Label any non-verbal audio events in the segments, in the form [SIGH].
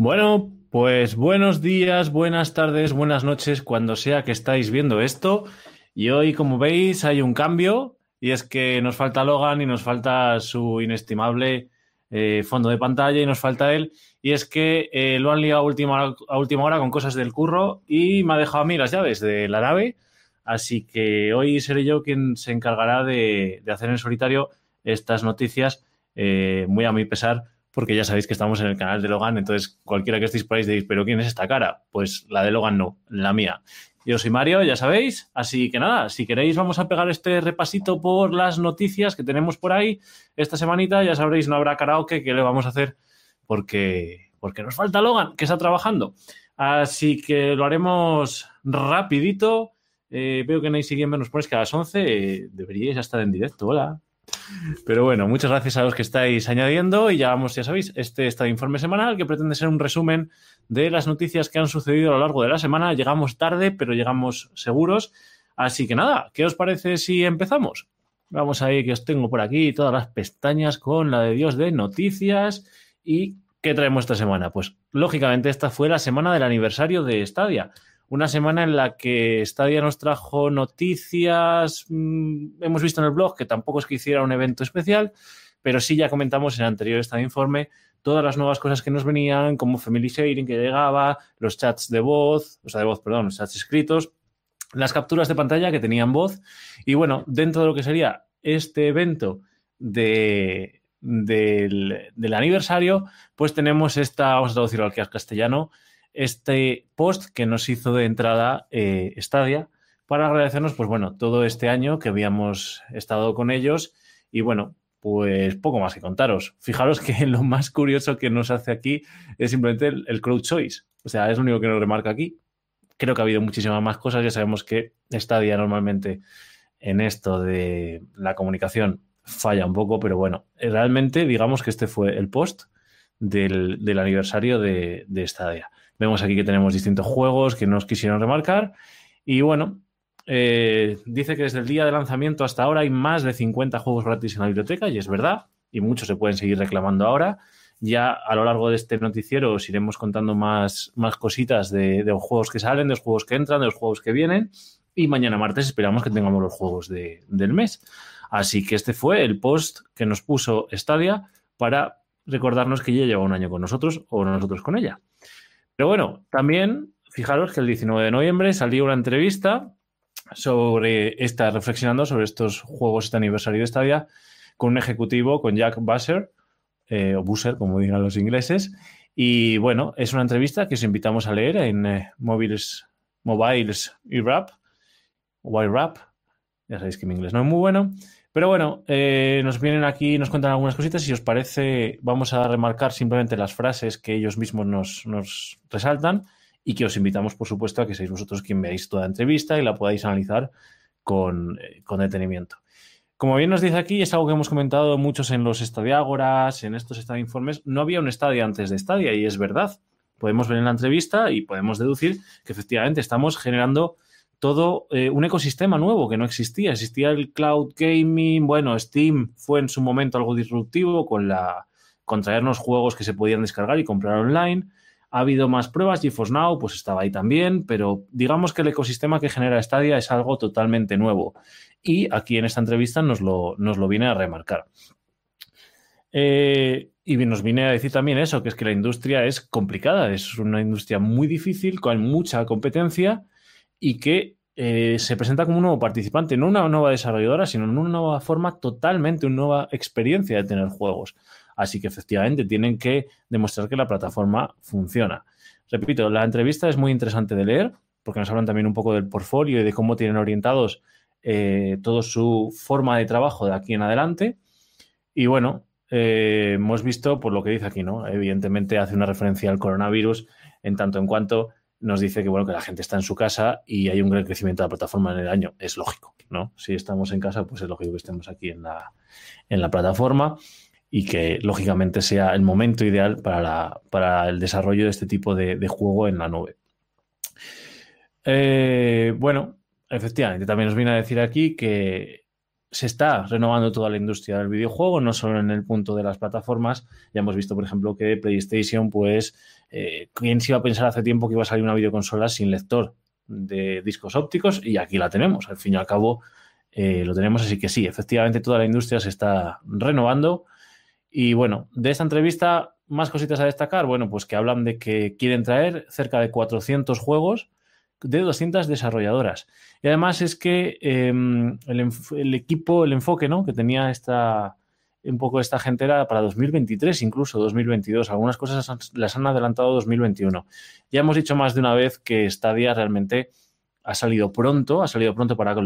Bueno, pues buenos días, buenas tardes, buenas noches, cuando sea que estáis viendo esto. Y hoy, como veis, hay un cambio y es que nos falta Logan y nos falta su inestimable eh, fondo de pantalla y nos falta él. Y es que eh, lo han liado a última, a última hora con cosas del curro y me ha dejado a mí las llaves de la nave. Así que hoy seré yo quien se encargará de, hacer en solitario estas noticias, eh, muy a mi pesar, porque ya sabéis que estamos en el canal de Logan, entonces cualquiera que estéis por ahí pero ¿quién es esta cara? Pues la de Logan no, la mía. Yo soy Mario, ya sabéis, así que nada, si queréis vamos a pegar este repasito por las noticias que tenemos por ahí esta semanita, ya sabréis, no habrá karaoke, ¿qué le vamos a hacer? Porque, porque nos falta Logan, que está trabajando. Así que lo haremos rapidito. Eh, veo que Nice Gamer nos pones que a las 11 eh, deberíais estar en directo, hola. Pero bueno, muchas gracias a los que estáis añadiendo y ya vamos, ya sabéis, este está informe semanal que pretende ser un resumen de las noticias que han sucedido a lo largo de la semana. Llegamos tarde, pero llegamos seguros. Así que nada, ¿qué os parece si empezamos? Vamos ahí, que os tengo por aquí todas las pestañas con la de Dios de noticias. ¿Y qué traemos esta semana? Pues lógicamente esta fue la semana del aniversario de Stadia una semana en la que Stadia nos trajo noticias, mm, hemos visto en el blog que tampoco es que hiciera un evento especial, pero sí ya comentamos en el anterior estado informe todas las nuevas cosas que nos venían, como Family Sharing que llegaba, los chats de voz, o sea, de voz, perdón, los chats escritos, las capturas de pantalla que tenían voz. Y bueno, dentro de lo que sería este evento de, del, del, aniversario, pues tenemos esta, vamos a traducirlo al castellano, este post que nos hizo de entrada eh, Stadia para agradecernos, pues bueno, todo este año que habíamos estado con ellos y bueno, pues poco más que contaros. Fijaros que [LAUGHS] lo más curioso que nos hace aquí es simplemente el, crowd choice. O sea, es lo único que nos remarca aquí. Creo que ha habido muchísimas más cosas. Ya sabemos que Stadia normalmente en esto de la comunicación falla un poco, pero bueno, realmente digamos que este fue el post del, aniversario de, de Stadia. Vemos aquí que tenemos distintos juegos que nos quisieron remarcar. Y bueno, eh, dice que desde el día de lanzamiento hasta ahora hay más de 50 juegos gratis en la biblioteca, y es verdad, y muchos se pueden seguir reclamando ahora. Ya a lo largo de este noticiero os iremos contando más, más cositas de, los juegos que salen, de los juegos que entran, de los juegos que vienen. Y mañana martes esperamos que tengamos los juegos del mes. Así que este fue el post que nos puso Stadia para recordarnos que ya lleva un año con nosotros o nosotros con ella. Pero bueno, también fijaros que el 19 de noviembre salió una entrevista sobre esta, reflexionando sobre estos juegos, este aniversario de Stadia, con un ejecutivo, con Jack Busser, eh, o Busser, como digan los ingleses. Y bueno, es una entrevista que os invitamos a leer en eh, Mobiles, Mobiles y Rap, Mobile Rap. Ya sabéis que mi inglés no es muy bueno. Pero bueno, eh, nos vienen aquí, nos cuentan algunas cositas y si os parece, vamos a remarcar simplemente las frases que ellos mismos nos, resaltan y que os invitamos, por supuesto, a que seáis vosotros quien veáis toda la entrevista y la podáis analizar con, eh, detenimiento. Como bien nos dice aquí, es algo que hemos comentado muchos en los estadiágoras, en estos informes, no había un estadio antes de estadia y es verdad. Podemos ver en la entrevista y podemos deducir que efectivamente estamos generando todo eh, un ecosistema nuevo que no existía. Existía el cloud gaming, bueno, Steam fue en su momento algo disruptivo con la con traernos juegos que se podían descargar y comprar online. Ha habido más pruebas, GeForce Now pues estaba ahí también, pero digamos que el ecosistema que genera Stadia es algo totalmente nuevo. Y aquí en esta entrevista nos lo, nos lo viene a remarcar. Eh, y nos viene a decir también eso, que es que la industria es complicada, es una industria muy difícil, con mucha competencia y que eh, se presenta como un nuevo participante, no una nueva desarrolladora, sino en una nueva forma, totalmente una nueva experiencia de tener juegos. Así que efectivamente tienen que demostrar que la plataforma funciona. Repito, la entrevista es muy interesante de leer, porque nos hablan también un poco del portfolio y de cómo tienen orientados eh, toda su forma de trabajo de aquí en adelante. Y bueno, eh, hemos visto por lo que dice aquí, ¿no? Evidentemente hace una referencia al coronavirus en tanto en cuanto nos dice que bueno que la gente está en su casa y hay un gran crecimiento de la plataforma en el año. Es lógico, ¿no? Si estamos en casa, pues es lógico que estemos aquí en la, en la plataforma y que lógicamente sea el momento ideal para, la, para el desarrollo de este tipo de, juego en la nube. Eh, bueno, efectivamente, también nos viene a decir aquí que se está renovando toda la industria del videojuego, no solo en el punto de las plataformas. Ya hemos visto, por ejemplo, que PlayStation, pues, eh, ¿quién se iba a pensar hace tiempo que iba a salir una videoconsola sin lector de discos ópticos? Y aquí la tenemos. Al fin y al cabo, eh, lo tenemos. Así que sí, efectivamente, toda la industria se está renovando. Y bueno, de esta entrevista, más cositas a destacar. Bueno, pues que hablan de que quieren traer cerca de 400 juegos de 200 desarrolladoras. Y además es que em, el, equipo, el enfoque ¿no? que tenía esta, un poco esta gente era para 2023, incluso 2022. Algunas cosas las han adelantado 2021. Ya hemos dicho más de una vez que Stadia realmente ha salido pronto, ha salido pronto para,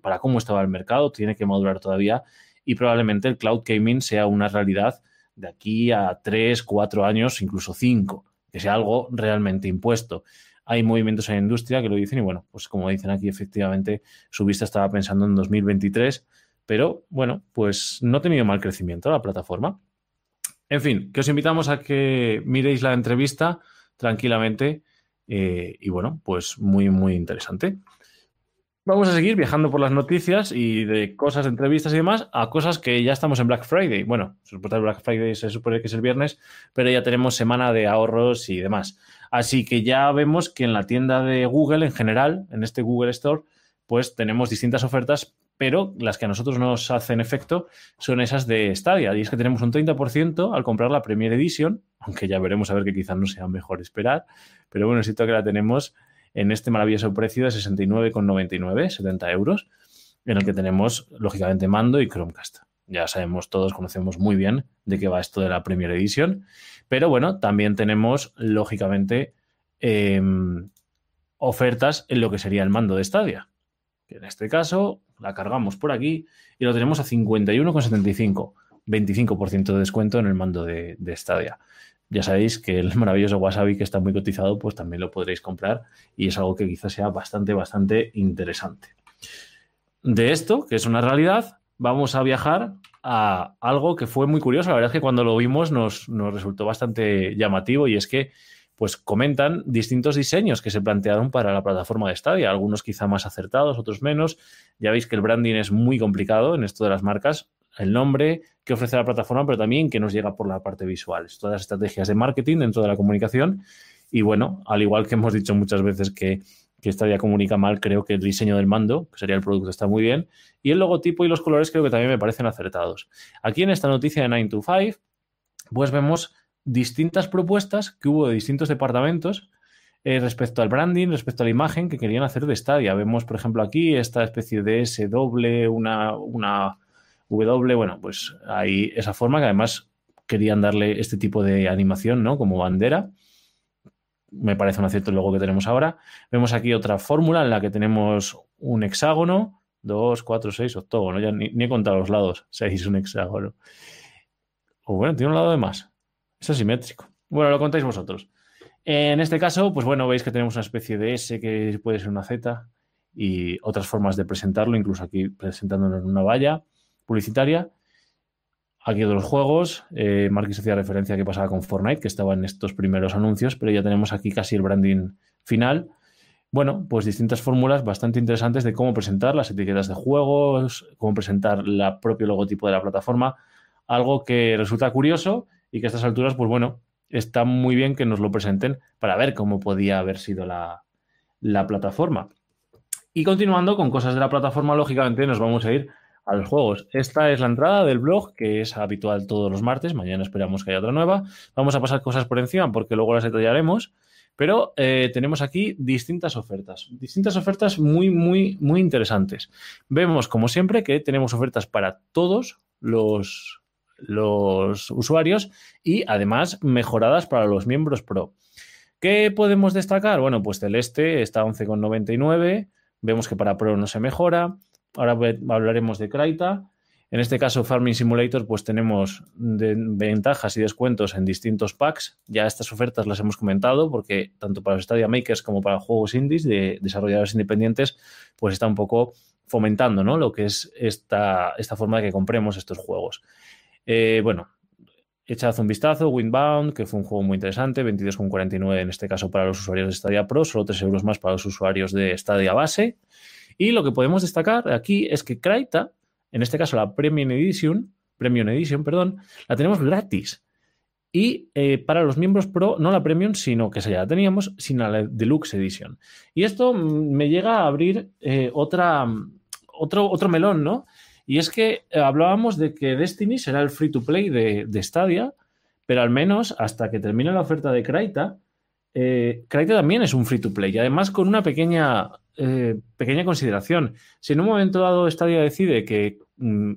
para cómo estaba el mercado, tiene que madurar todavía y probablemente el cloud gaming sea una realidad de aquí a 3, 4 años, incluso 5, que sea algo realmente impuesto hay movimientos en la industria que lo dicen y bueno, pues como dicen aquí, efectivamente, su vista estaba pensando en 2023, pero bueno, pues no ha tenido mal crecimiento la plataforma. En fin, que os invitamos a que miréis la entrevista tranquilamente eh, y bueno, pues muy, muy interesante. Vamos a seguir viajando por las noticias y de cosas, entrevistas y demás, a cosas que ya estamos en Black Friday. Bueno, Black Friday se supone que es el viernes, pero ya tenemos semana de ahorros y demás. Así que ya vemos que en la tienda de Google en general, en este Google Store, pues tenemos distintas ofertas, pero las que a nosotros nos hacen efecto son esas de Stadia. Y es que tenemos un 30% al comprar la Premier Edition, aunque ya veremos a ver que quizás no sea mejor esperar, pero bueno, siento que la tenemos en este maravilloso precio de 69,99, 70 euros, en el que tenemos, lógicamente, mando y Chromecast. Ya sabemos, todos conocemos muy bien de qué va esto de la Premier Edition. Pero bueno, también tenemos, lógicamente, em, ofertas en lo que sería el mando de Stadia. Que en este caso la cargamos por aquí y lo tenemos a 51,75. 25% de descuento en el mando de, de Stadia. Ya sabéis que el [LAUGHS] maravilloso Wasabi que está muy cotizado, pues también lo podréis comprar y es algo que quizás sea bastante, bastante interesante. De esto, que es una realidad, vamos a viajar a algo que fue muy curioso. La verdad es que cuando lo vimos nos, resultó bastante llamativo y es que pues comentan distintos diseños que se plantearon para la plataforma de Stadia, algunos quizá más acertados, otros menos. Ya veis que el branding es muy complicado en esto de las marcas, el nombre que ofrece la plataforma, pero también que nos llega por la parte visual. Todas las estrategias de marketing dentro de la comunicación. Y bueno, al igual que hemos dicho muchas veces que que Stadia comunica mal, creo que el diseño del mando, que sería el producto, está muy bien. Y el logotipo y los colores creo que también me parecen acertados. Aquí en esta noticia de 9 to 5, pues vemos distintas propuestas que hubo de distintos departamentos eh, respecto al branding, respecto a la imagen que querían hacer de Stadia. Vemos, por ejemplo, aquí esta especie de S doble, una, una W, bueno, pues hay esa forma que además querían darle este tipo de animación, ¿no? Como bandera me parece un acierto el logo que tenemos ahora. Vemos aquí otra fórmula en la que tenemos un hexágono, 2, 4, 6, octógono. Ya ni, he contado los lados. 6, un hexágono. O bueno, tiene un lado de más. Es asimétrico. Bueno, lo contáis vosotros. En este caso, pues bueno, veis que tenemos una especie de S que puede ser una Z y otras formas de presentarlo, incluso aquí presentándolo en una valla publicitaria. Aquí otros juegos. Eh, Marquis hacía referencia a qué pasaba con Fortnite, que estaba en estos primeros anuncios, pero ya tenemos aquí casi el branding final. Bueno, pues distintas fórmulas bastante interesantes de cómo presentar las etiquetas de juegos, cómo presentar el propio logotipo de la plataforma. Algo que resulta curioso y que a estas alturas, pues bueno, está muy bien que nos lo presenten para ver cómo podía haber sido la, la plataforma. Y continuando con cosas de la plataforma, lógicamente nos vamos a ir a los juegos. Esta es la entrada del blog, que es habitual todos los martes. Mañana esperamos que haya otra nueva. Vamos a pasar cosas por encima porque luego las detallaremos. Pero eh, tenemos aquí distintas ofertas, distintas ofertas muy, muy, muy interesantes. Vemos, como siempre, que tenemos ofertas para todos los, los usuarios y además mejoradas para los miembros pro. ¿Qué podemos destacar? Bueno, pues Celeste está a 11,99. Vemos que para Pro no se mejora. Ahora hablaremos de Kraita. En este caso, Farming Simulator, pues tenemos ventajas y descuentos en distintos packs. Ya estas ofertas las hemos comentado porque tanto para los Stadia Makers como para juegos indies de desarrolladores independientes, pues está un poco fomentando ¿no? lo que es esta, esta forma de que compremos estos juegos. Eh, bueno, echad un vistazo, Windbound, que fue un juego muy interesante, 22,49 en este caso para los usuarios de Stadia Pro, solo 3 euros más para los usuarios de Stadia Base. Y lo que podemos destacar aquí es que Kraita en este caso la Premium Edition, Premium Edition, perdón, la tenemos gratis. Y eh, para los miembros Pro, no la Premium, sino que ya la teníamos, sino la Deluxe Edition. Y esto mm, me llega a abrir eh, otra, otro, otro melón, ¿no? Y es que eh, hablábamos de que Destiny será el free to play de, de Stadia, pero al menos hasta que termine la oferta de Kraita, eh, también es un free to play y además con una pequeña, eh, pequeña consideración. Si en un momento dado Stadia decide que mm,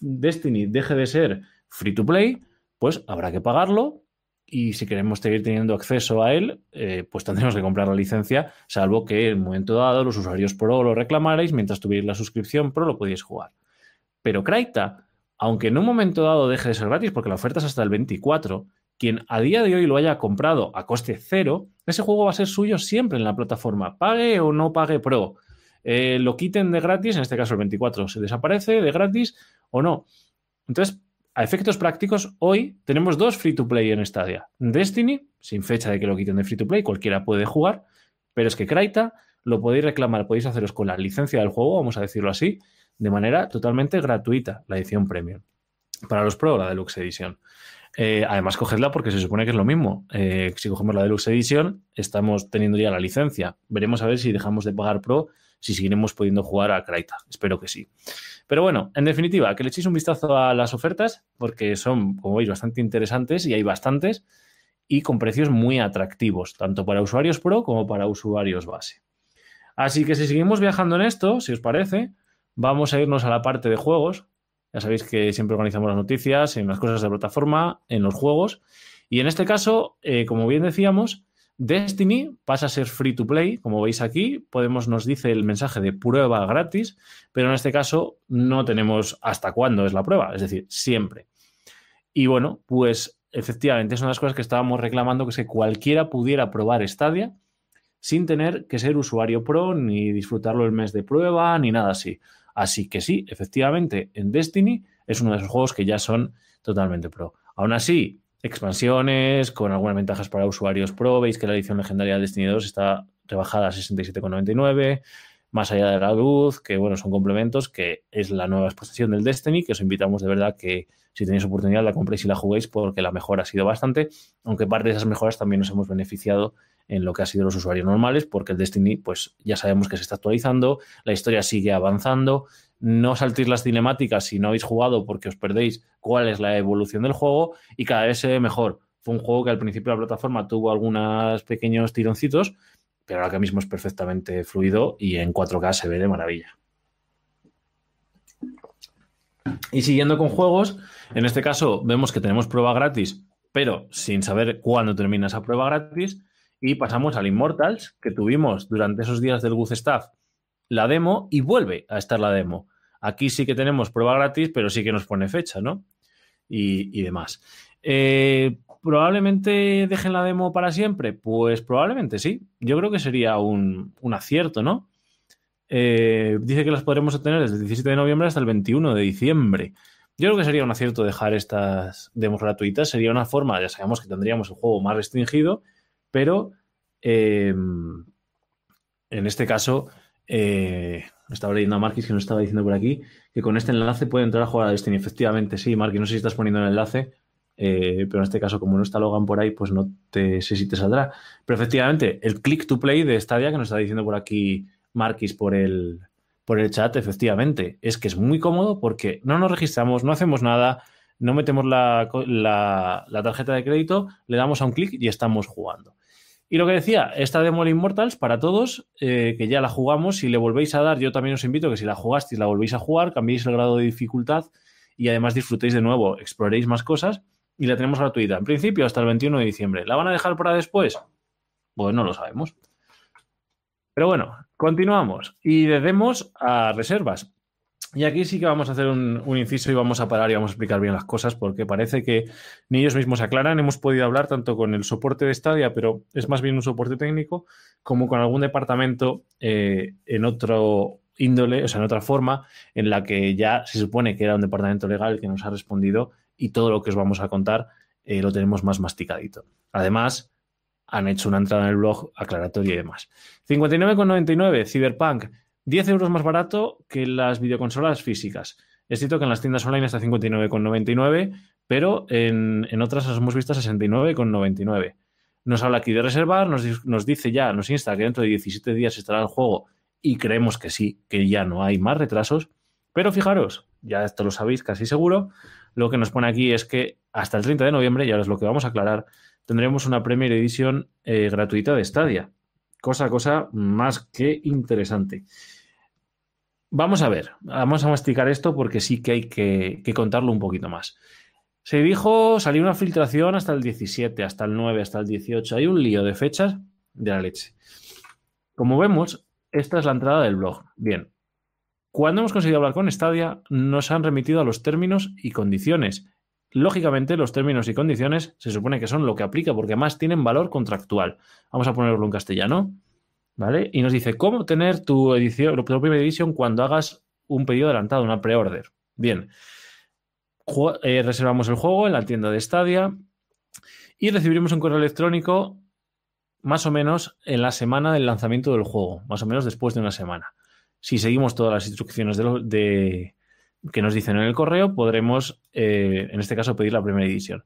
Destiny deje de ser free to play, pues habrá que pagarlo y si queremos seguir teniendo acceso a él, eh, pues tendremos que comprar la licencia, salvo que en un momento dado los usuarios Pro lo reclamarais, mientras tuvierais la suscripción Pro lo podíais jugar. Pero Kraita, aunque en un momento dado deje de ser gratis, porque la oferta es hasta el 24, quien a día de hoy lo haya comprado a coste cero, ese juego va a ser suyo siempre en la plataforma, pague o no pague Pro. Eh, lo quiten de gratis, en este caso el 24 se desaparece de gratis o no. Entonces, a efectos prácticos, hoy tenemos dos free to play en Stadia. Destiny, sin fecha de que lo quiten de free to play, cualquiera puede jugar, pero es que Kraita lo podéis reclamar, podéis haceros con la licencia del juego, vamos a decirlo así, de manera totalmente gratuita, la edición premium. Para los Pro, la Deluxe Edition. Eh, además, cogedla porque se supone que es lo mismo. Eh, si cogemos la Deluxe Edition, estamos teniendo ya la licencia. Veremos a ver si dejamos de pagar Pro, si seguiremos pudiendo jugar a Kraita. Espero que sí. Pero bueno, en definitiva, que le echéis un vistazo a las ofertas, porque son, como veis, bastante interesantes y hay bastantes, y con precios muy atractivos, tanto para usuarios Pro como para usuarios base. Así que si seguimos viajando en esto, si os parece, vamos a irnos a la parte de juegos, ya sabéis que siempre organizamos las noticias en las cosas de plataforma, en los juegos. Y en este caso, eh, como bien decíamos, Destiny pasa a ser free to play. Como veis aquí, Podemos nos dice el mensaje de prueba gratis, pero en este caso no tenemos hasta cuándo es la prueba, es decir, siempre. Y bueno, pues efectivamente es una de las cosas que estábamos reclamando, que es que cualquiera pudiera probar Stadia sin tener que ser usuario pro, ni disfrutarlo el mes de prueba, ni nada así. Así que sí, efectivamente, en Destiny es uno de esos juegos que ya son totalmente pro. Aún así, expansiones con algunas ventajas para usuarios pro. Veis que la edición legendaria de Destiny 2 está rebajada a 67,99. Más allá de la luz, que bueno, son complementos, que es la nueva exposición del Destiny, que os invitamos de verdad que si tenéis oportunidad la compréis y la juguéis porque la mejora ha sido bastante, aunque parte de esas mejoras también nos hemos beneficiado en lo que ha sido los usuarios normales, porque el Destiny, pues ya sabemos que se está actualizando, la historia sigue avanzando, no saltéis las cinemáticas si no habéis jugado porque os perdéis cuál es la evolución del juego y cada vez se ve mejor. Fue un juego que al principio la plataforma tuvo algunos pequeños tironcitos, pero ahora mismo es perfectamente fluido y en 4K se ve de maravilla. Y siguiendo con juegos, en este caso vemos que tenemos prueba gratis, pero sin saber cuándo termina esa prueba gratis. Y pasamos al Immortals, que tuvimos durante esos días del Good Staff la demo y vuelve a estar la demo. Aquí sí que tenemos prueba gratis, pero sí que nos pone fecha, ¿no? Y, demás. Eh, ¿Probablemente dejen la demo para siempre? Pues probablemente sí. Yo creo que sería un, acierto, ¿no? Eh, dice que las podremos obtener desde el 17 de noviembre hasta el 21 de diciembre. Yo creo que sería un acierto dejar estas demos gratuitas. Sería una forma, ya sabemos que tendríamos el juego más restringido, pero eh, en este caso, eh, estaba leyendo a Marquis que nos estaba diciendo por aquí que con este enlace puede entrar a jugar a Destiny. Efectivamente, sí, Marquis, no sé si estás poniendo el enlace, eh, pero en este caso, como no está Logan por ahí, pues no te sé si te saldrá. Pero efectivamente, el click to play de Stadia que nos está diciendo por aquí Marquis por el, por el chat, efectivamente, es que es muy cómodo porque no nos registramos, no hacemos nada, no metemos la, la tarjeta de crédito, le damos a un clic y estamos jugando. Y lo que decía, esta demo de Immortals para todos, eh, que ya la jugamos, si le volvéis a dar, yo también os invito que si la jugasteis, la volvéis a jugar, cambiéis el grado de dificultad y además disfrutéis de nuevo, exploréis más cosas y la tenemos gratuita. En principio hasta el 21 de diciembre. ¿La van a dejar para después? Pues no lo sabemos. Pero bueno, continuamos y de demos a reservas. Y aquí sí que vamos a hacer un, inciso y vamos a parar y vamos a explicar bien las cosas porque parece que ni ellos mismos aclaran. Hemos podido hablar tanto con el soporte de Stadia, pero es más bien un soporte técnico, como con algún departamento eh, en otro índole, o sea, en otra forma, en la que ya se supone que era un departamento legal que nos ha respondido y todo lo que os vamos a contar eh, lo tenemos más masticadito. Además, han hecho una entrada en el blog aclaratoria y demás. 59,99, Cyberpunk. 10 euros más barato que las videoconsolas físicas. Es cierto que en las tiendas online está 59,99, pero en, en otras las hemos visto a 69,99. Nos habla aquí de reservar, nos, nos dice ya, nos insta que dentro de 17 días estará el juego y creemos que sí, que ya no hay más retrasos. Pero fijaros, ya esto lo sabéis casi seguro, lo que nos pone aquí es que hasta el 30 de noviembre, y ahora es lo que vamos a aclarar, tendremos una Premier Edition eh, gratuita de Stadia. Cosa, cosa más que interesante. Vamos a ver, vamos a masticar esto porque sí que hay que, contarlo un poquito más. Se dijo, salió una filtración hasta el 17, hasta el 9, hasta el 18. Hay un lío de fechas de la leche. Como vemos, esta es la entrada del blog. Bien. Cuando hemos conseguido hablar con Stadia, nos han remitido a los términos y condiciones. Lógicamente, los términos y condiciones se supone que son lo que aplica porque más tienen valor contractual. Vamos a ponerlo en castellano. ¿Vale? Y nos dice cómo tener tu edición, tu primera edición cuando hagas un pedido adelantado, una pre-order. Bien. Eh, reservamos el juego en la tienda de Stadia y recibiremos un correo electrónico más o menos en la semana del lanzamiento del juego, más o menos después de una semana. Si seguimos todas las instrucciones de, que nos dicen en el correo, podremos, eh, en este caso, pedir la primera edición.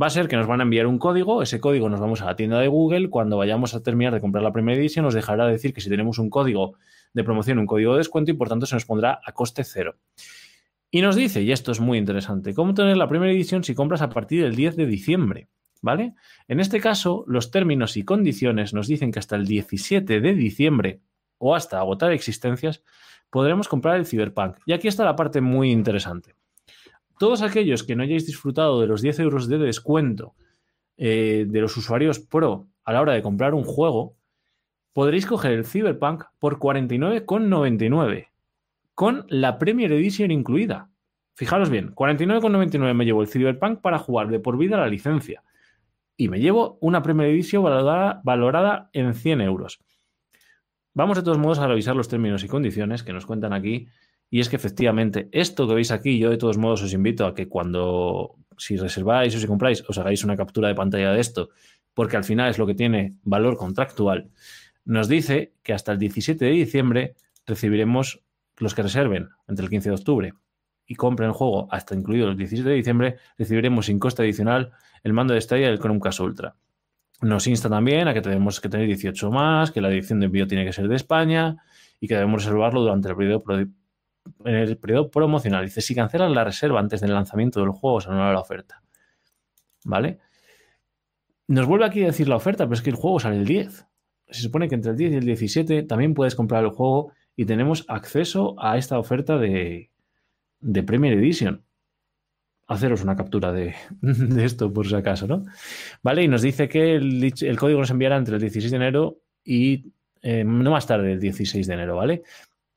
Va a ser que nos van a enviar un código, ese código nos vamos a la tienda de Google, cuando vayamos a terminar de comprar la primera edición nos dejará decir que si tenemos un código de promoción, un código de descuento y por tanto se nos pondrá a coste cero. Y nos dice, y esto es muy interesante, cómo tener la primera edición si compras a partir del 10 de diciembre. ¿Vale? En este caso, los términos y condiciones nos dicen que hasta el 17 de diciembre o hasta agotar existencias podremos comprar el Cyberpunk. Y aquí está la parte muy interesante. Todos aquellos que no hayáis disfrutado de los 10 euros de descuento eh, de los usuarios Pro a la hora de comprar un juego, podréis coger el Cyberpunk por 49,99 con la Premier Edition incluida. Fijaros bien, 49,99 me llevo el Cyberpunk para jugar de por vida la licencia y me llevo una Premier Edition valorada, valorada en 100 euros. Vamos de todos modos a revisar los términos y condiciones que nos cuentan aquí. Y es que efectivamente, esto que veis aquí, yo de todos modos os invito a que cuando, si reserváis o si compráis, os hagáis una captura de pantalla de esto, porque al final es lo que tiene valor contractual. Nos dice que hasta el 17 de diciembre recibiremos los que reserven entre el 15 de octubre y compren el juego hasta incluido el 17 de diciembre, recibiremos sin coste adicional el mando de Stadia del Chromecast Ultra. Nos insta también a que tenemos que tener 18 más, que la edición de envío tiene que ser de España y que debemos reservarlo durante el periodo, el periodo promocional. Dice, si cancelan la reserva antes del lanzamiento del juego, se anula la oferta. ¿Vale? Nos vuelve aquí a decir la oferta, pero es que el juego sale el 10. Se supone que entre el 10 y el 17 también puedes comprar el juego y tenemos acceso a esta oferta de, de Premier Edition. Haceros una captura [LAUGHS] de, esto por si acaso, ¿no? Vale, y nos dice que el, código nos enviará entre el 16 de enero y eh, no más tarde el 16 de enero, ¿vale?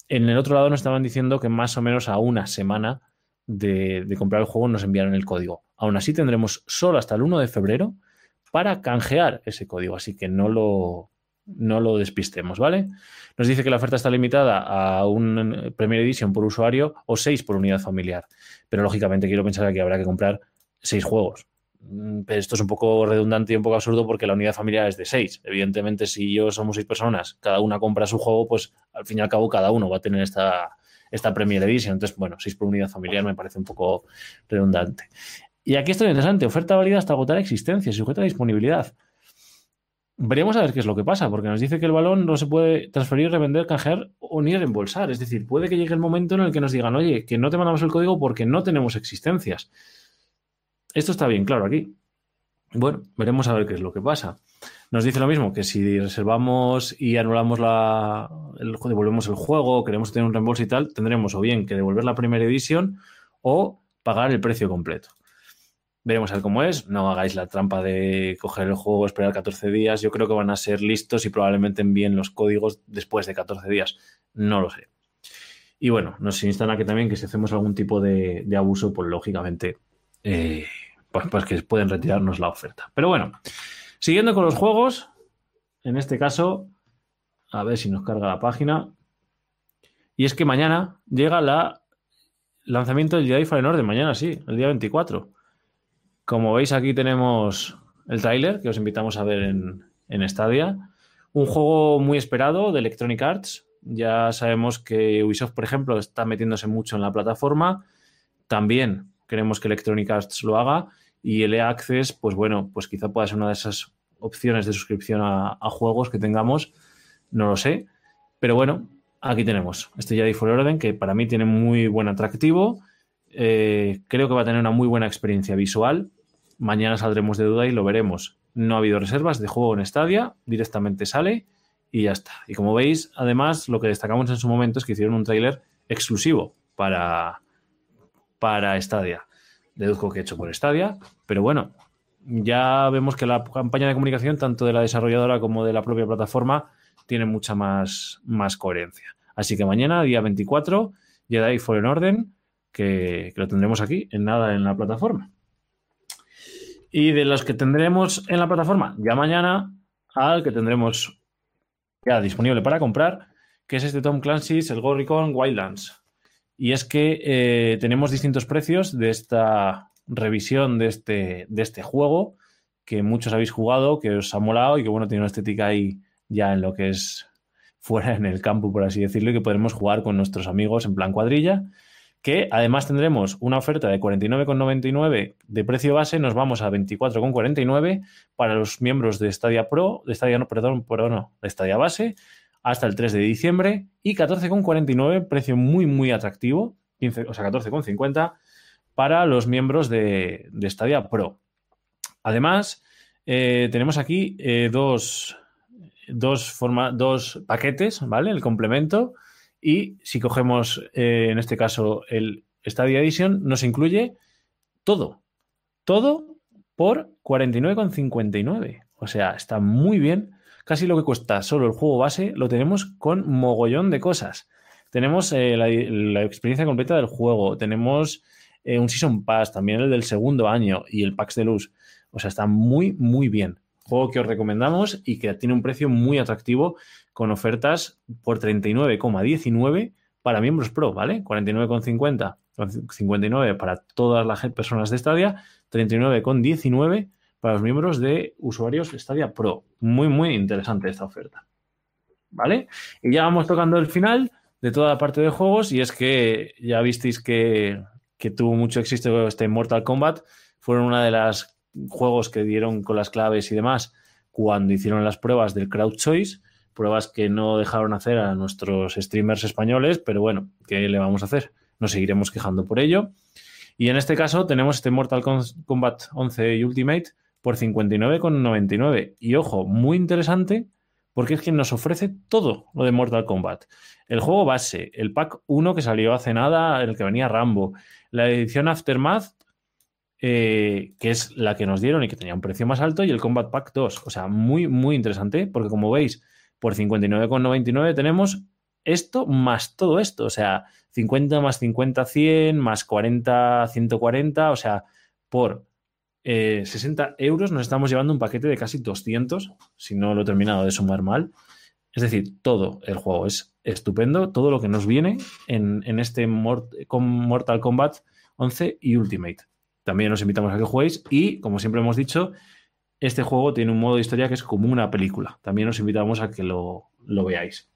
En el otro lado nos estaban diciendo que más o menos a una semana de, de comprar el juego nos enviaron el código. Aún así tendremos solo hasta el 1 de febrero para canjear ese código, así que no lo, no lo despistemos, ¿vale? Nos dice que la oferta está limitada a un Premier Edition por usuario o seis por unidad familiar. Pero lógicamente quiero pensar que habrá que comprar seis juegos. Mm, pero esto es un poco redundante y un poco absurdo porque la unidad familiar es de seis. Evidentemente, si yo somos seis personas, cada una compra su juego, pues al fin y al cabo cada uno va a tener esta, esta Premier Edition. Entonces, bueno, seis por unidad familiar me parece un poco redundante. Y aquí está interesante, oferta válida hasta agotar existencia, sujeta a disponibilidad. Veremos a ver qué es lo que pasa, porque nos dice que el balón no se puede transferir, revender, canjear o ni reembolsar. Es decir, puede que llegue el momento en el que nos digan, oye, que no te mandamos el código porque no tenemos existencias. Esto está bien claro aquí. Bueno, veremos a ver qué es lo que pasa. Nos dice lo mismo, que si reservamos y anulamos la. Devolvemos el juego, queremos tener un reembolso y tal, tendremos o bien que devolver la primera edición o pagar el precio completo. Veremos a ver cómo es. No hagáis la trampa de coger el juego, esperar 14 días. Yo creo que van a ser listos y probablemente envíen los códigos después de 14 días. No lo sé. Y bueno, nos instan aquí también que si hacemos algún tipo de, abuso, pues lógicamente, eh, pues, pues, que pueden retirarnos la oferta. Pero bueno, siguiendo con los juegos, en este caso, a ver si nos carga la página. Y es que mañana llega la lanzamiento del Jedi Fallen Order. Mañana sí, el día 24. Como veis aquí tenemos el tráiler que os invitamos a ver en, en Stadia. Un juego muy esperado de Electronic Arts. Ya sabemos que Ubisoft, por ejemplo, está metiéndose mucho en la plataforma. También queremos que Electronic Arts lo haga y el E-Access, pues bueno, pues quizá pueda ser una de esas opciones de suscripción a, juegos que tengamos, no lo sé, pero bueno, aquí tenemos este Jedi Fallen Order que para mí tiene muy buen atractivo, eh, creo que va a tener una muy buena experiencia visual, mañana saldremos de duda y lo veremos. No ha habido reservas de juego en Stadia, directamente sale y ya está. Y como veis, además, lo que destacamos en su momento es que hicieron un tráiler exclusivo para, para Stadia. Deduzco que hecho por Stadia, pero bueno, ya vemos que la campaña de comunicación, tanto de la desarrolladora como de la propia plataforma, tiene mucha más, más coherencia. Así que mañana, día 24, Jedi Fallen Orden, que lo tendremos aquí, en nada en la plataforma. Y de los que tendremos en la plataforma, ya mañana, al que tendremos ya disponible para comprar, que es este Tom Clancy's, el Gorricon Wildlands. Y es que eh, tenemos distintos precios de esta revisión de este, de este juego, que muchos habéis jugado, que os ha molado y que bueno, tiene una estética ahí ya en lo que es fuera en el campo, por así decirlo, y que podremos jugar con nuestros amigos en plan cuadrilla que además tendremos una oferta de 49,99 de precio base, nos vamos a 24,49 para los miembros de Stadia Pro, de Stadia no, perdón, Pro no, Base, hasta el 3 de diciembre y 14,49, precio muy, muy atractivo, 15, o sea, 14,50 para los miembros de, de Stadia Pro. Además, eh, tenemos aquí eh, dos, dos, dos paquetes, ¿vale? El complemento y si cogemos, eh, en este caso, el Stadia Edition, nos incluye todo. Todo por 49,59. O sea, está muy bien. Casi lo que cuesta solo el juego base lo tenemos con mogollón de cosas. Tenemos eh, la, experiencia completa del juego. Tenemos eh, un Season Pass, también el del segundo año y el Packs de Luz. O sea, está muy, muy bien. Juego que os recomendamos y que tiene un precio muy atractivo con ofertas por 39,19 para miembros Pro, ¿vale? 49,50, 59 para todas las personas de Stadia, 39,19 para los miembros de usuarios Stadia Pro. Muy, muy interesante esta oferta. ¿Vale? Y ya vamos tocando el final de toda la parte de juegos y es que ya visteis que, que tuvo mucho éxito este Mortal Kombat. Fueron una de las juegos que dieron con las claves y demás cuando hicieron las pruebas del Crowd Choice pruebas que no dejaron hacer a nuestros streamers españoles, pero bueno, ¿qué le vamos a hacer? Nos seguiremos quejando por ello. Y en este caso tenemos este Mortal Kombat 11 Ultimate por 59,99. Y ojo, muy interesante porque es que nos ofrece todo lo de Mortal Kombat. El juego base, el pack 1 que salió hace nada, el que venía Rambo, la edición Aftermath, eh, que es la que nos dieron y que tenía un precio más alto, y el Combat Pack 2. O sea, muy, muy interesante porque como veis, por 59,99 tenemos esto más todo esto, o sea, 50 más 50, 100, más 40, 140, o sea, por 60 eh, euros nos estamos llevando un paquete de casi 200, si no lo he terminado de sumar mal. Es decir, todo el juego es estupendo, todo lo que nos viene en, este Mortal Kombat 11 y Ultimate. También os invitamos a que juguéis y, como siempre hemos dicho, este juego tiene un modo de historia que es como una película. También os invitamos a que lo, veáis.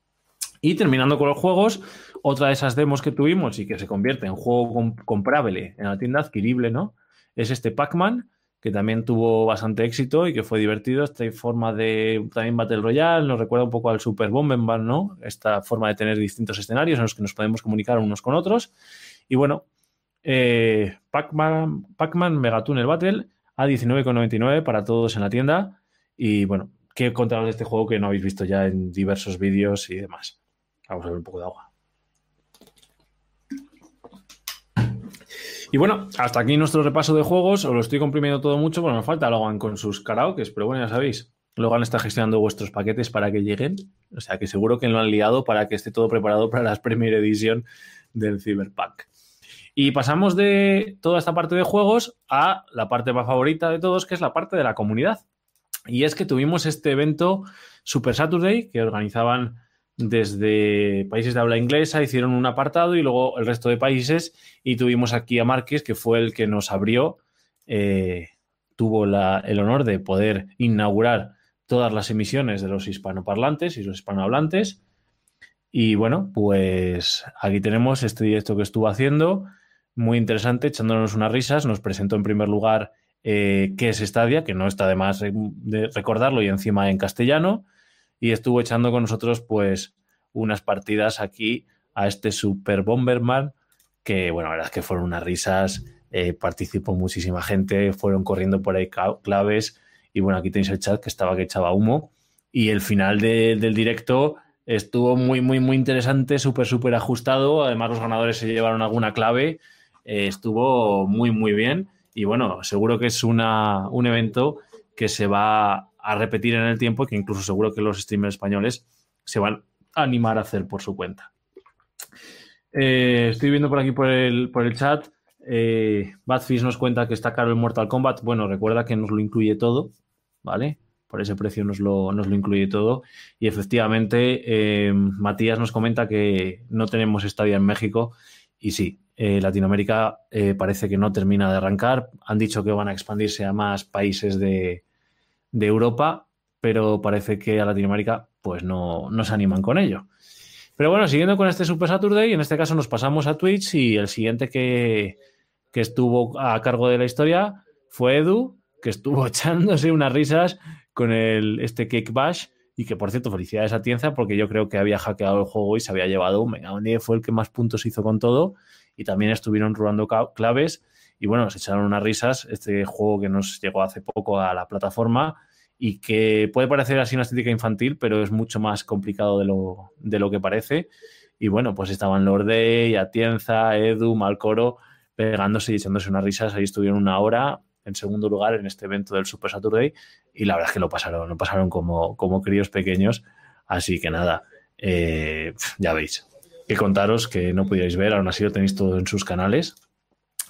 Y terminando con los juegos, otra de esas demos que tuvimos y que se convierte en juego comprable en la tienda adquirible, ¿no? Es este Pac-Man, que también tuvo bastante éxito y que fue divertido. Esta forma de también Battle Royale nos recuerda un poco al Super Bomberman, ¿no? Esta forma de tener distintos escenarios en los que nos podemos comunicar unos con otros. Y bueno, eh, Pac-Man Pac Megatunnel Battle a 19,99 para todos en la tienda. Y bueno, ¿qué contaros de este juego que no habéis visto ya en diversos vídeos y demás? Vamos a ver un poco de agua. Y bueno, hasta aquí nuestro repaso de juegos. Os lo estoy comprimiendo todo mucho, bueno, nos falta Logan con sus karaokes, pero bueno, ya sabéis. Logan está gestionando vuestros paquetes para que lleguen. O sea que seguro que lo han liado para que esté todo preparado para la [LAUGHS] Premier Edition del Cyberpunk. Y pasamos de toda esta parte de juegos a la parte más favorita de todos, que es la parte de la comunidad. Y es que tuvimos este evento Super Saturday que organizaban desde países de habla inglesa, hicieron un apartado y luego el resto de países y tuvimos aquí a Márquez, que fue el que nos abrió, eh, tuvo el honor de poder inaugurar todas las emisiones de los hispanoparlantes y los hispanohablantes. Y bueno, pues aquí tenemos este directo que estuvo haciendo muy interesante, echándonos unas risas. Nos presentó en primer lugar eh, qué es Stadia, que no está de más de recordarlo y encima en castellano. Y estuvo echando con nosotros, pues, unas partidas aquí a este Super Bomberman, que, bueno, la verdad es que fueron unas risas. Eh, participó muchísima gente, fueron corriendo por ahí claves. Y bueno, aquí tenéis el chat que estaba que echaba humo. Y el final del directo estuvo muy, muy, muy interesante, súper, súper ajustado. Además, los ganadores se llevaron alguna clave. Eh, estuvo muy, muy bien. Y bueno, seguro que es una, un evento que se va a repetir en el tiempo y que incluso seguro que los streamers españoles se van a animar a hacer por su cuenta. Eh, estoy viendo por aquí por el, por el chat. Eh, Badfish nos cuenta que está caro el Mortal Kombat. Bueno, recuerda que nos lo incluye todo, ¿vale? Por ese precio nos lo, nos lo incluye todo. Y efectivamente, Matías nos comenta que no tenemos estadio en México. Y sí, eh, Latinoamérica eh, parece que no termina de arrancar. Han dicho que van a expandirse a más países de, Europa, pero parece que a Latinoamérica pues no, no, se animan con ello. Pero bueno, siguiendo con este Super Saturday, en este caso nos pasamos a Twitch y el siguiente que, que estuvo a cargo de la historia fue Edu, que estuvo [LAUGHS] echándose unas risas con el, este Cake Bash. Y que por cierto, felicidades a Tienza porque yo creo que había hackeado el juego y se había llevado un Mega fue el que más puntos hizo con todo. Y también estuvieron robando claves. Y bueno, se echaron unas risas. Este juego que nos llegó hace poco a la plataforma y que puede parecer así una estética infantil, pero es mucho más complicado de lo, de lo que parece. Y bueno, pues estaban Lorde, Atienza, Edu, Malcoro pegándose y echándose unas risas. Ahí estuvieron una hora en segundo lugar en este evento del Super Saturday y la verdad es que lo pasaron, lo pasaron como, como críos pequeños. Así que nada, eh, ya veis. Que contaros que no podíais ver, aún así lo tenéis todo en sus canales.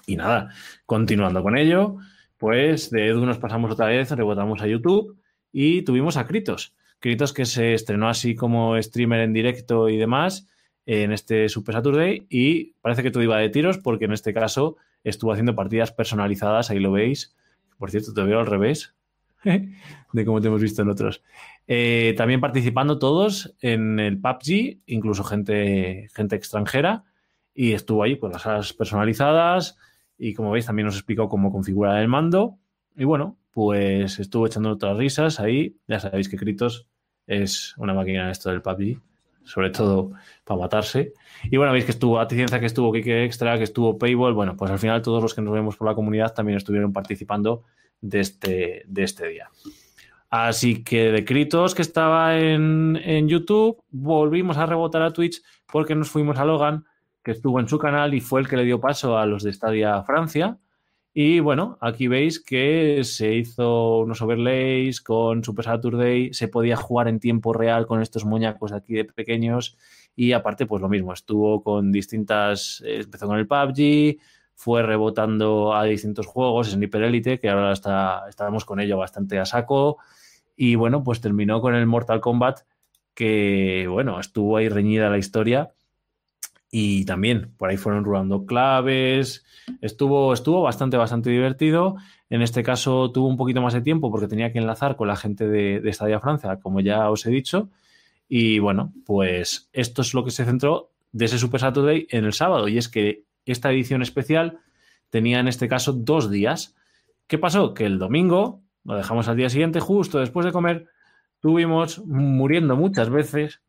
Y nada, continuando con ello, pues de Edu nos pasamos otra vez, rebotamos a YouTube y tuvimos a Kritos. Kritos que se estrenó así como streamer en directo y demás en este Super Saturday y parece que todo iba de tiros porque en este caso estuvo haciendo partidas personalizadas, ahí lo veis. Por cierto, te veo al revés [LAUGHS] de cómo te hemos visto en otros. Eh, también participando todos en el PUBG, incluso gente, gente extranjera, y estuvo ahí con las salas personalizadas y como veis también nos explicó cómo configurar el mando. Y bueno, pues estuvo echando otras risas ahí. Ya sabéis que Kritos es una máquina en esto del PUBG sobre todo para matarse. Y bueno, veis que estuvo Aticienza, que estuvo Kike Extra, que estuvo Paywall. Bueno, pues al final todos los que nos vemos por la comunidad también estuvieron participando de este, de este día. Así que de que estaba en, en YouTube, volvimos a rebotar a Twitch porque nos fuimos a Logan, que estuvo en su canal y fue el que le dio paso a los de Stadia Francia. Y bueno, aquí veis que se hizo unos overlays con Super Saturday, se podía jugar en tiempo real con estos muñecos aquí de pequeños y aparte pues lo mismo, estuvo con distintas, eh, empezó con el PUBG, fue rebotando a distintos juegos, Sniper Elite, que ahora está, estábamos con ello bastante a saco y bueno, pues terminó con el Mortal Kombat que bueno, estuvo ahí reñida la historia y también por ahí fueron robando claves. Estuvo, estuvo bastante, bastante divertido. En este caso tuvo un poquito más de tiempo porque tenía que enlazar con la gente de, de Estadia Francia, como ya os he dicho. Y bueno, pues esto es lo que se centró de ese Super Saturday en el sábado. Y es que esta edición especial tenía en este caso dos días. ¿Qué pasó? Que el domingo, lo dejamos al día siguiente, justo después de comer, tuvimos muriendo muchas veces,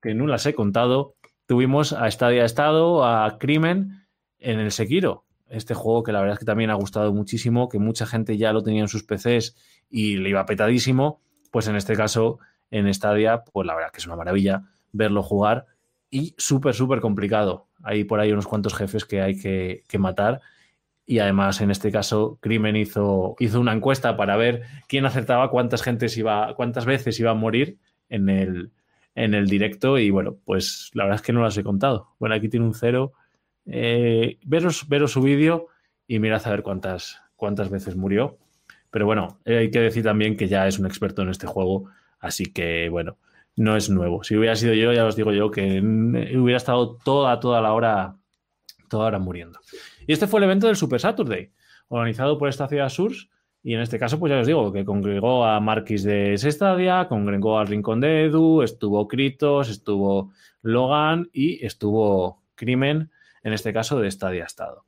que no las he contado, tuvimos a Estadia Estado, a Crimen en el Sekiro. Este juego que la verdad es que también ha gustado muchísimo, que mucha gente ya lo tenía en sus PCs y le iba petadísimo. Pues en este caso, en Stadia, pues la verdad que es una maravilla verlo jugar y súper, súper complicado. Hay por ahí unos cuantos jefes que hay que, matar. Y además, en este caso, Crimen hizo, hizo una encuesta para ver quién acertaba cuántas gentes iba, cuántas veces iba a morir en el, en el directo y bueno, pues la verdad es que no las he contado. Bueno, aquí tiene un cero. Eh, veros, veros su vídeo y mirad a ver cuántas, cuántas veces murió. Pero bueno, eh, hay que decir también que ya es un experto en este juego, así que bueno, no es nuevo. Si hubiera sido yo, ya os digo yo que hubiera estado toda, toda la hora, toda hora muriendo. Y este fue el evento del Super Saturday, organizado por esta ciudad Source y en este caso, pues ya os digo, que congregó a Marquis de Sestadia, congregó al Rincón de Edu, estuvo Kritos, estuvo Logan y estuvo Crimen, en este caso de Stadia Estado.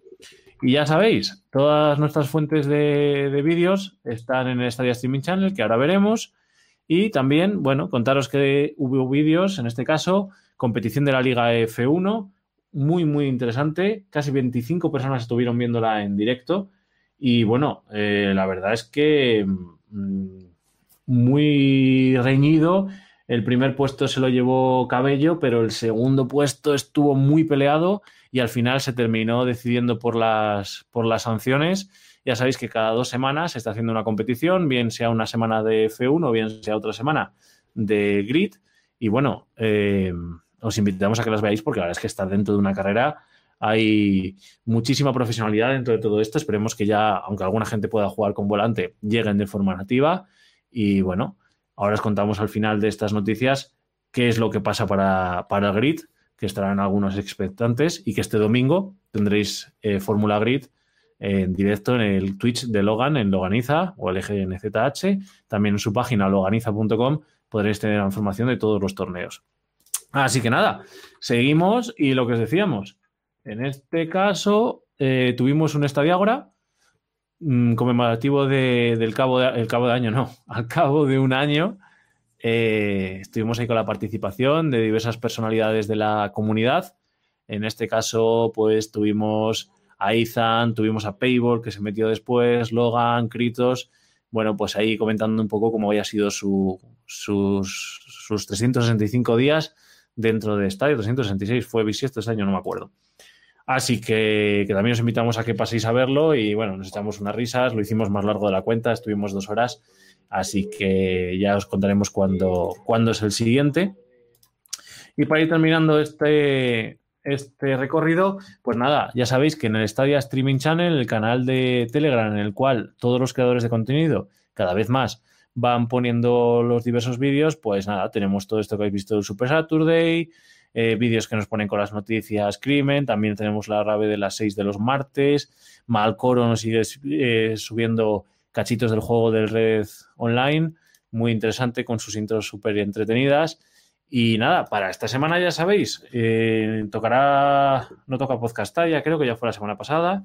Y ya sabéis, todas nuestras fuentes de, vídeos están en el Stadia Streaming Channel, que ahora veremos. Y también, bueno, contaros que hubo vídeos, en este caso, competición de la Liga F1, muy, muy interesante. Casi 25 personas estuvieron viéndola en directo. Y bueno, eh, la verdad es que mm, muy reñido. El primer puesto se lo llevó Cabello, pero el segundo puesto estuvo muy peleado y al final se terminó decidiendo por las, por las sanciones. Ya sabéis que cada dos semanas se está haciendo una competición, bien sea una semana de F1 o bien sea otra semana de Grid. Y bueno, eh, os invitamos a que las veáis porque la verdad es que estar dentro de una carrera hay muchísima profesionalidad dentro de todo esto. Esperemos que ya, aunque alguna gente pueda jugar con volante, lleguen de forma nativa. Y bueno, ahora os contamos al final de estas noticias qué es lo que pasa para, para Grid que estarán algunos expectantes y que este domingo tendréis eh, Fórmula Grid en directo en el Twitch de Logan, en Loganiza o el EGNZH. También en su página loganiza.com podréis tener información de todos los torneos. Así que nada, seguimos y lo que os decíamos. En este caso, eh, tuvimos un estadiágora mm, conmemorativo del cabo de, el cabo de año, no, [LAUGHS] al cabo de un año eh, estuvimos ahí con la participación de diversas personalidades de la comunidad. En este caso, pues tuvimos a Ethan, tuvimos a Payball, que se metió después, Logan, Kritos. Bueno, pues ahí comentando un poco cómo había sido sus, sus 365 días dentro de estadio. 366 fue bisiesto este año, no me acuerdo. Así que, que, también os invitamos a que paséis a verlo y bueno, nos echamos unas risas, lo hicimos más largo de la cuenta, estuvimos dos horas Así que ya os contaremos cuándo, es el siguiente. Y para ir terminando este, este recorrido, pues nada, ya sabéis que en el Stadia Streaming Channel, el canal de Telegram en el cual todos los creadores de contenido cada vez más van poniendo los diversos vídeos, pues nada, tenemos todo esto que habéis visto del Super Saturday, eh, vídeos que nos ponen con las noticias crimen, también tenemos la rave de las 6 de los martes, Malcoro nos sigue eh, subiendo cachitos del juego del Red Online, muy interesante con sus intros súper entretenidas. Y nada, para esta semana ya sabéis, eh, tocará, no toca podcast ya creo que ya fue la semana pasada,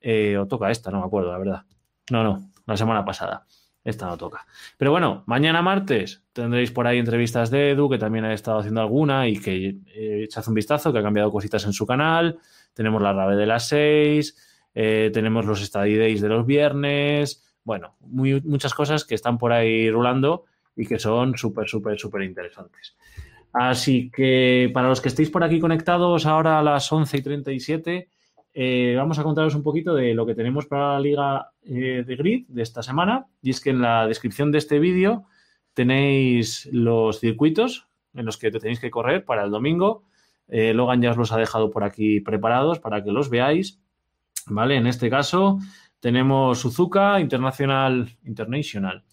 eh, o toca esta, no me acuerdo, la verdad. No, no, la semana pasada. Esta no toca. Pero bueno, mañana martes tendréis por ahí entrevistas de Edu, que también ha estado haciendo alguna y que eh, echad un vistazo, que ha cambiado cositas en su canal. Tenemos la rave de las seis, tenemos los study days de los viernes, bueno, muchas cosas que están por ahí rulando y que son súper, súper, súper interesantes. Así que para los que estéis por aquí conectados ahora a las 11 y 37, eh, vamos a contaros un poquito de lo que tenemos para la liga eh, de grid de esta semana. Y es que en la descripción de este vídeo tenéis los circuitos en los que te tenéis que correr para el domingo. Eh, Logan ya os los ha dejado por aquí preparados para que los veáis. ¿Vale? En este caso, tenemos Suzuka International, International.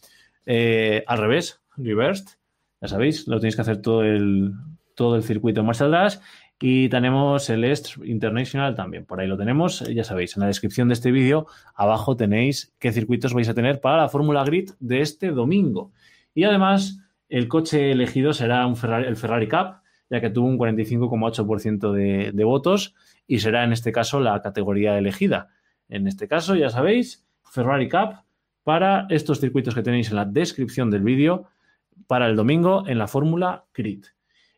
Eh, al revés, reversed. Ya sabéis, lo tenéis que hacer todo el, todo el circuito marcha atrás. Y tenemos el Est International también. Por ahí lo tenemos. Ya sabéis, en la descripción de este vídeo, abajo tenéis qué circuitos vais a tener para la Fórmula Grid de este domingo. Y además, el coche elegido será un el Ferrari Cup, ya que tuvo un 45,8% de, de votos y será en este caso la categoría elegida. En este caso, ya sabéis, Ferrari Cup para estos circuitos que tenéis en la descripción del vídeo para el domingo en la Fórmula Crit.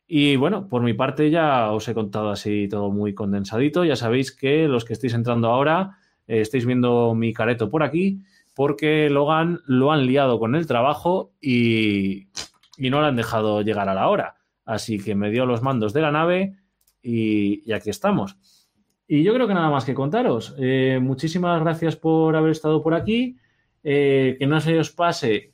Y bueno, por mi parte ya os he contado así todo muy condensadito. Ya sabéis que los que estáis entrando ahora, eh, estáis viendo mi careto por aquí, porque Logan lo han liado con el trabajo y, y no le han dejado llegar a la hora. Así que me dio los mandos de la nave y, y aquí estamos. Y yo creo que nada más que contaros. Eh, muchísimas gracias por haber estado por aquí. Eh, que no se os pase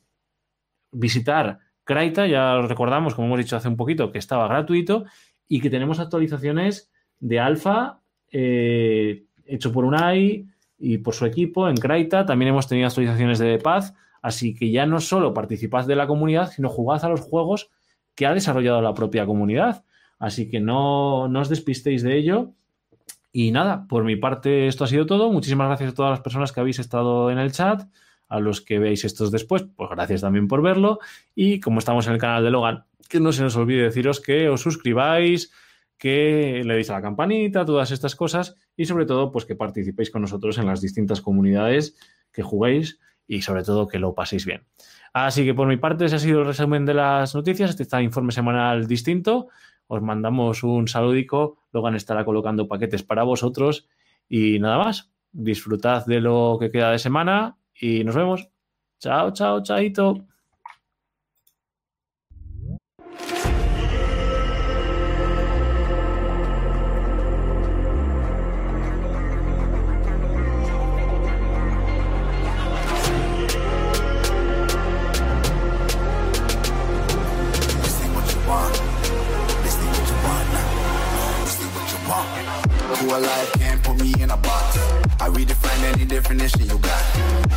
visitar Kraita, ya os recordamos, como hemos dicho hace un poquito, que estaba gratuito y que tenemos actualizaciones de alfa eh, hecho por Unai y por su equipo en Kraita. También hemos tenido actualizaciones de paz, así que ya no solo participad de la comunidad, sino jugad a los juegos que ha desarrollado la propia comunidad. Así que no, no os despistéis de ello y nada, por mi parte esto ha sido todo. Muchísimas gracias a todas las personas que habéis estado en el chat. A los que veis estos después, pues gracias también por verlo. Y como estamos en el canal de Logan, que no se nos olvide deciros que os suscribáis, que le deis a la campanita, todas estas cosas y sobre todo pues que participéis con nosotros en las distintas comunidades que juguéis y sobre todo que lo paséis bien. Así que por mi parte ese ha sido el resumen de las noticias, este está informe semanal distinto. Os mandamos un saludico, Logan estará colocando paquetes para vosotros y nada más. Disfrutad de lo que queda de semana y nos vemos. Chao, chao, chaito. Redefine any definition you got.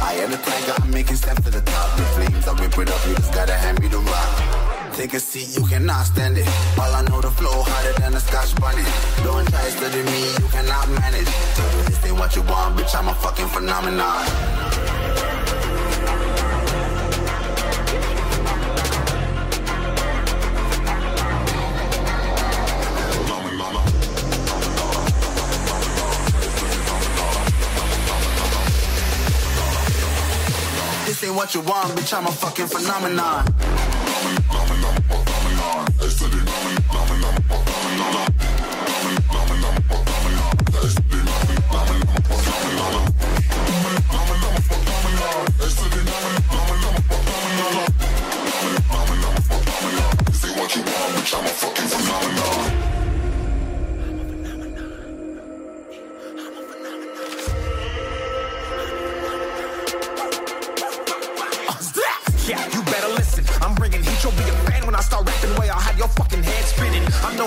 I am the tiger, I'm making steps to the top. The flames, I rip it up, you just gotta hand me the rock. Take a seat, you cannot stand it. All I know, the flow harder than a scotch bunny. Don't try study me, you cannot manage. This ain't what you want, bitch, I'm a fucking phenomenon. Ain't what you want, bitch, I'm a fucking phenomenon.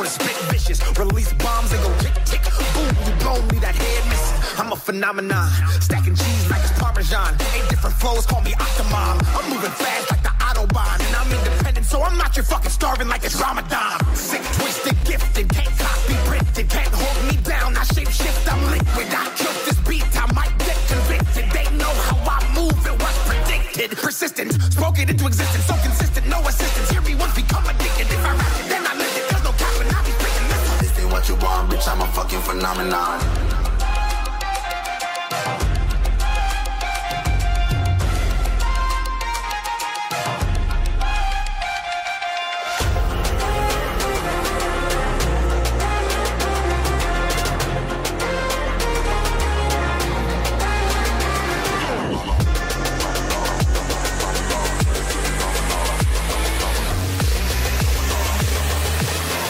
I'm spit vicious. Release bombs and go tick tick. Boom, you blow me that head missing. I'm a phenomenon. Stacking cheese like it's Parmesan. Eight different flows, call me Octomom. I'm moving fast like the Autobahn. And I'm independent, so I'm not your fucking starving like it's Ramadan. Phenomenon.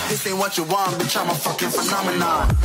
This ain't what you want, bitch, I'm a fucking phenomenon.